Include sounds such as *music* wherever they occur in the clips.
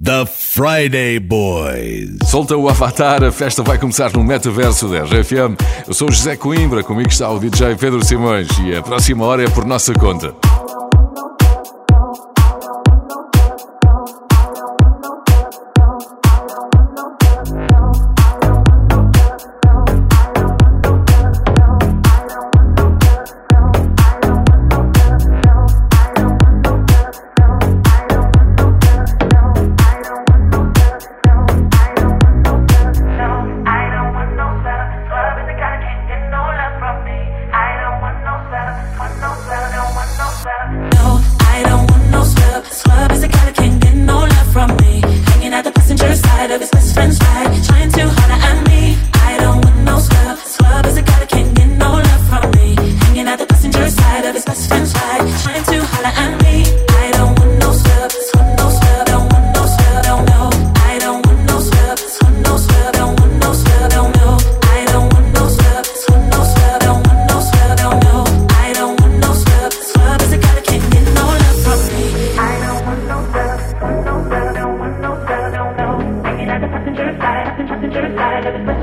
The Friday Boys. Solta o Avatar, a festa vai começar no metaverso da RFM. Eu sou José Coimbra, comigo está o DJ Pedro Simões e a próxima hora é por nossa conta. Bye.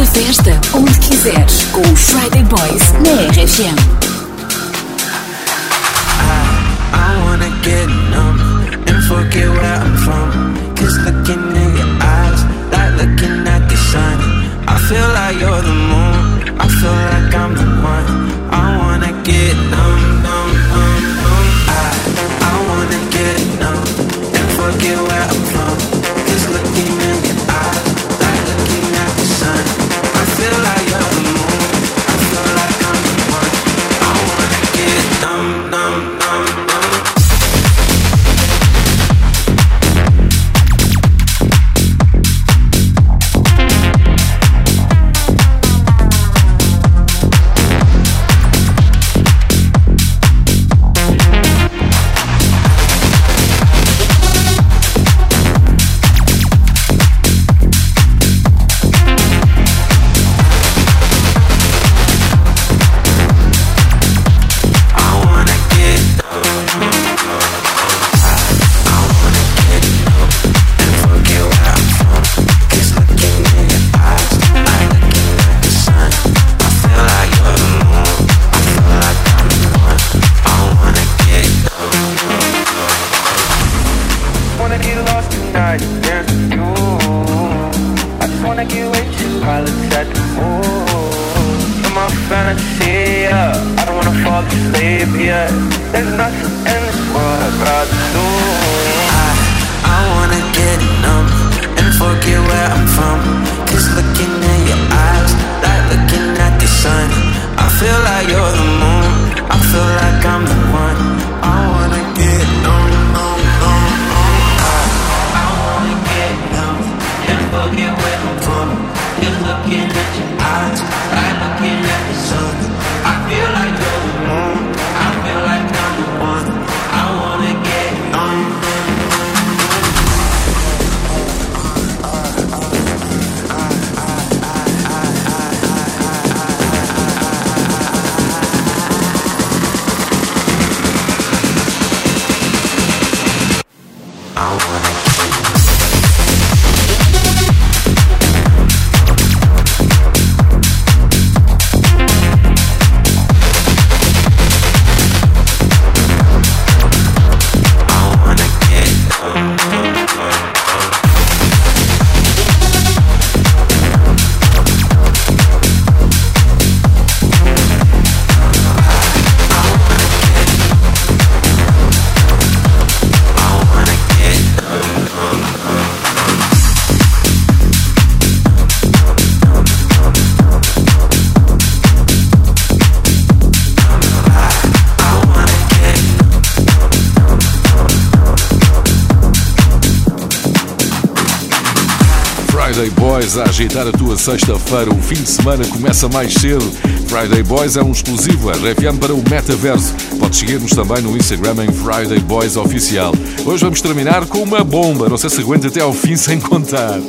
Faz festa onde quiseres com o Friday Boys na RFM. I, I wanna get numb and forget where I'm from. Cause looking in your eyes, like looking at the sun. I feel like you're the moon, I feel like I'm the one. I wanna get numb, numb, numb, numb. I, wanna get numb and forget where I'm from. There's nothing else. Friday Boys a agitar a tua sexta-feira. O fim de semana começa mais cedo. Friday Boys é um exclusivo a RFM para o metaverso. Podes seguir-nos também no Instagram em Friday Boys Oficial. Hoje vamos terminar com uma bomba. Não sei se aguenta até ao fim sem contar.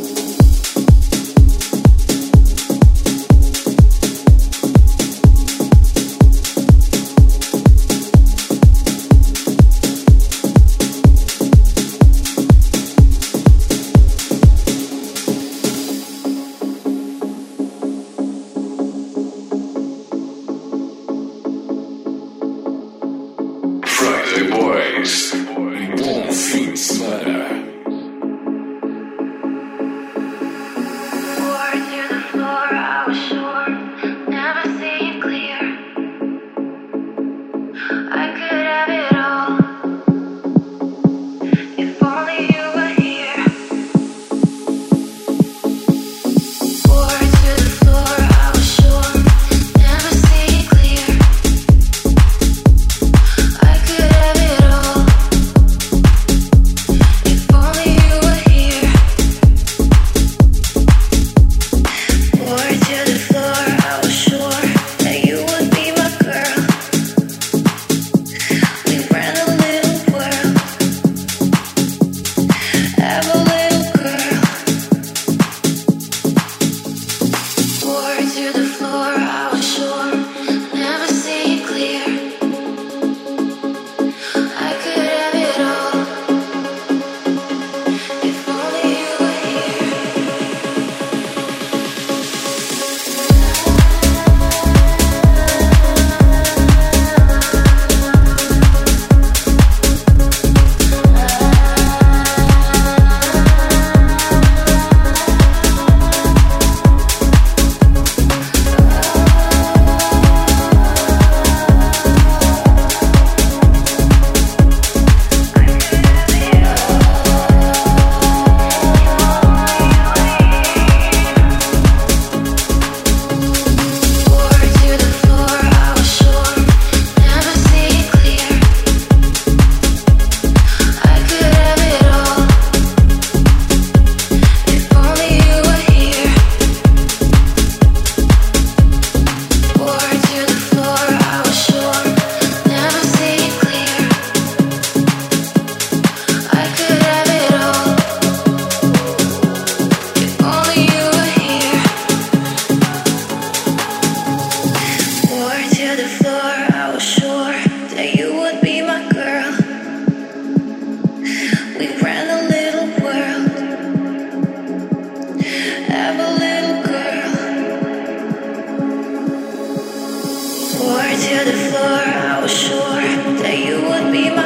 metaphor. I was sure that you would be my.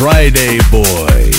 Friday Boy.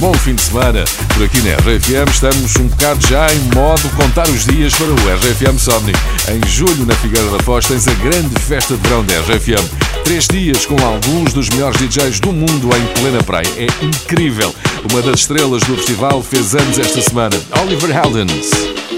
Bom fim de semana por aqui na RFM. Estamos um bocado já em modo contar os dias para o RFM Somni. Em julho, na Figueira da Foz, tens a grande festa de verão da RFM. Três dias com alguns dos melhores DJs do mundo em plena praia. É incrível. Uma das estrelas do festival fez anos esta semana, Oliver Heldens.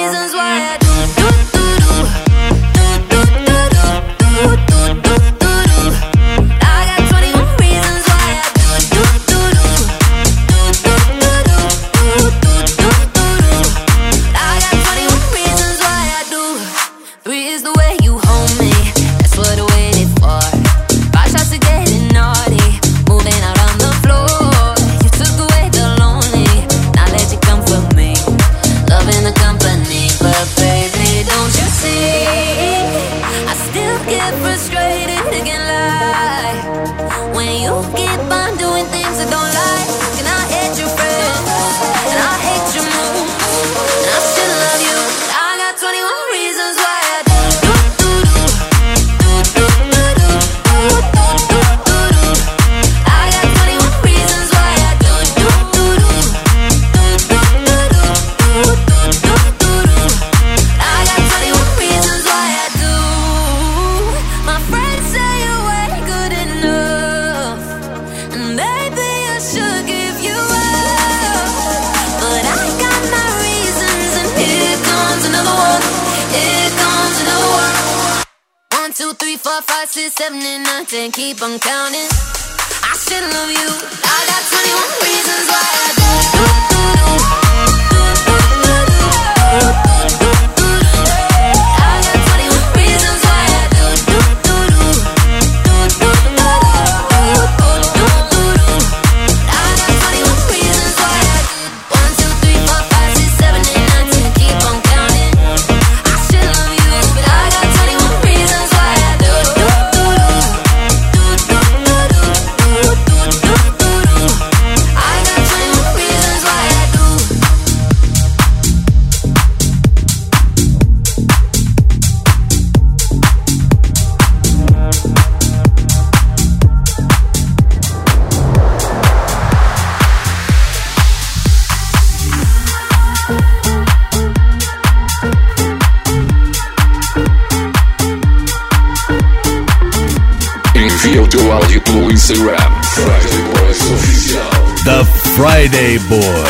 reasons why I do Day Boy.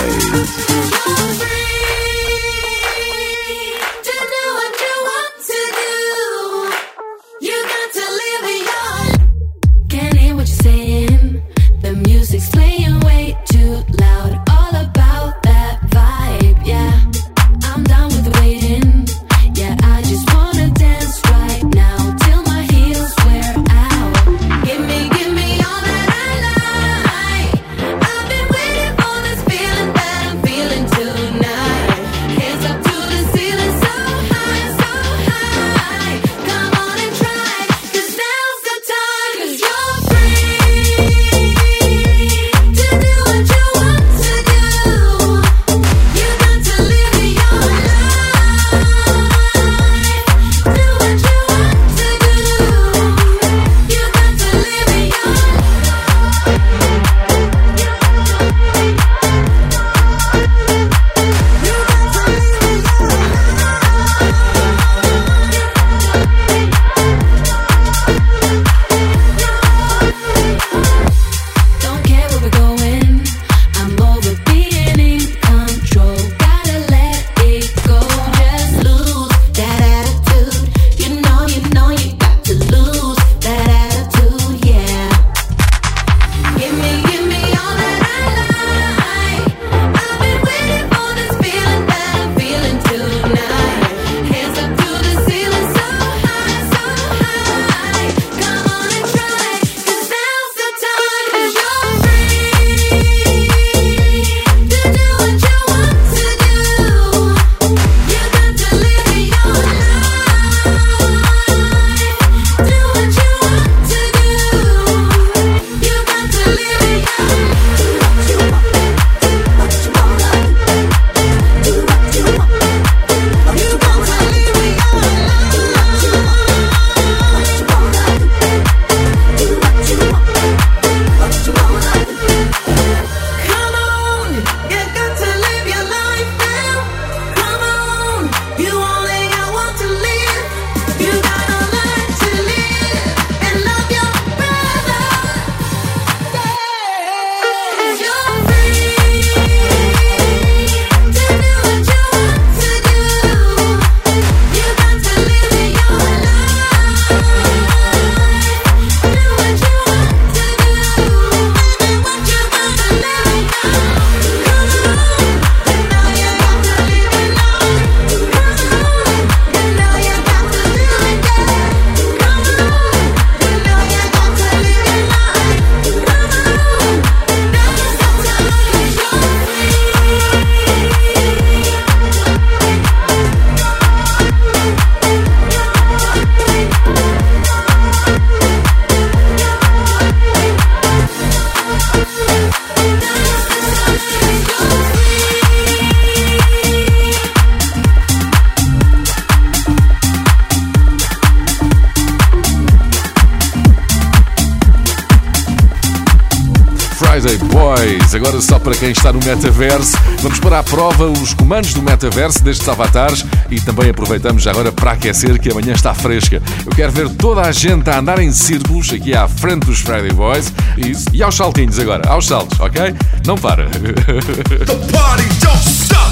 para quem está no metaverso. Vamos para a prova os comandos do metaverso destes avatares e também aproveitamos agora para aquecer que amanhã está fresca. Eu quero ver toda a gente a andar em círculos aqui à frente dos Friday Boys Isso. e aos saltinhos agora, aos saltos, ok? Não para. *laughs* The party don't stop.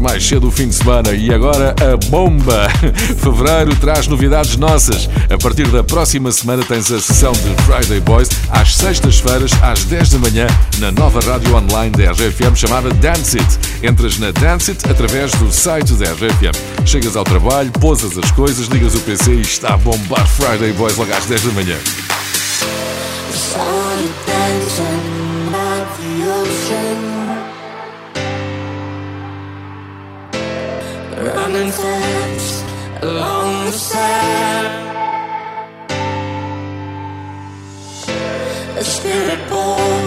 Mais cedo o fim de semana e agora a bomba! *laughs* Fevereiro traz novidades nossas. A partir da próxima semana tens a sessão de Friday Boys às sextas-feiras às 10 da manhã na nova rádio online da RFM chamada Dance It. Entras na Dance It através do site da RFM. Chegas ao trabalho, pousas as coisas, ligas o PC e está a bombar Friday Boys logo às 10 da manhã. running fast along the sand. A spirit born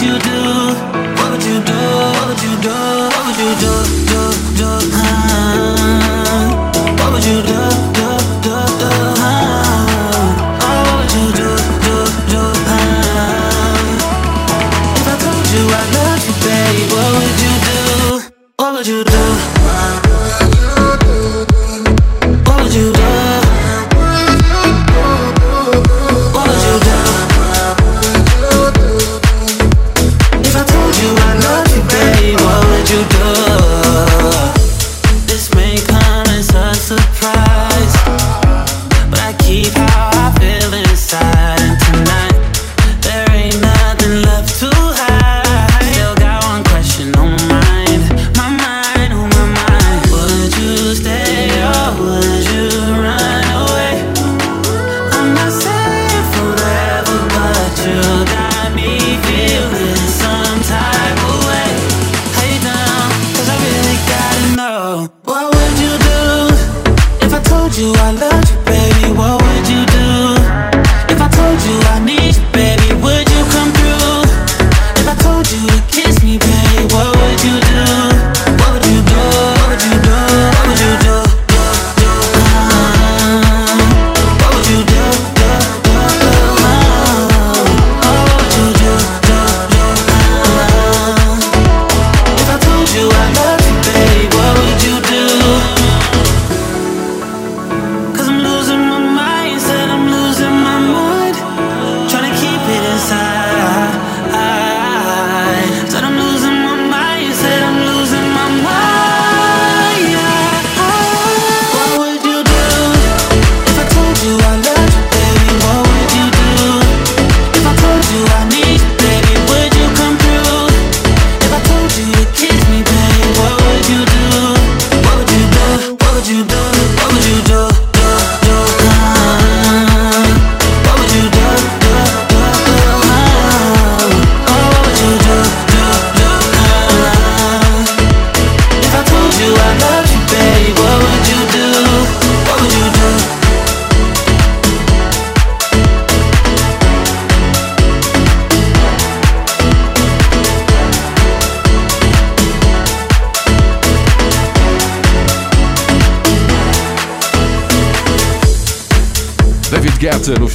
you do.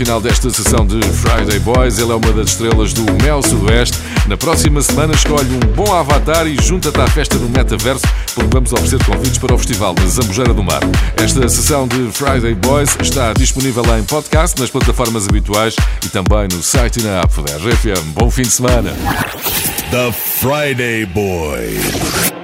final desta sessão de Friday Boys. Ele é uma das estrelas do Mel Sudoeste. Na próxima semana escolhe um bom avatar e junta-te à festa no Metaverso, porque vamos oferecer convites para o Festival da Zambujeira do Mar. Esta sessão de Friday Boys está disponível em podcast, nas plataformas habituais e também no site e na app da RFM. Bom fim de semana. The Friday Boys.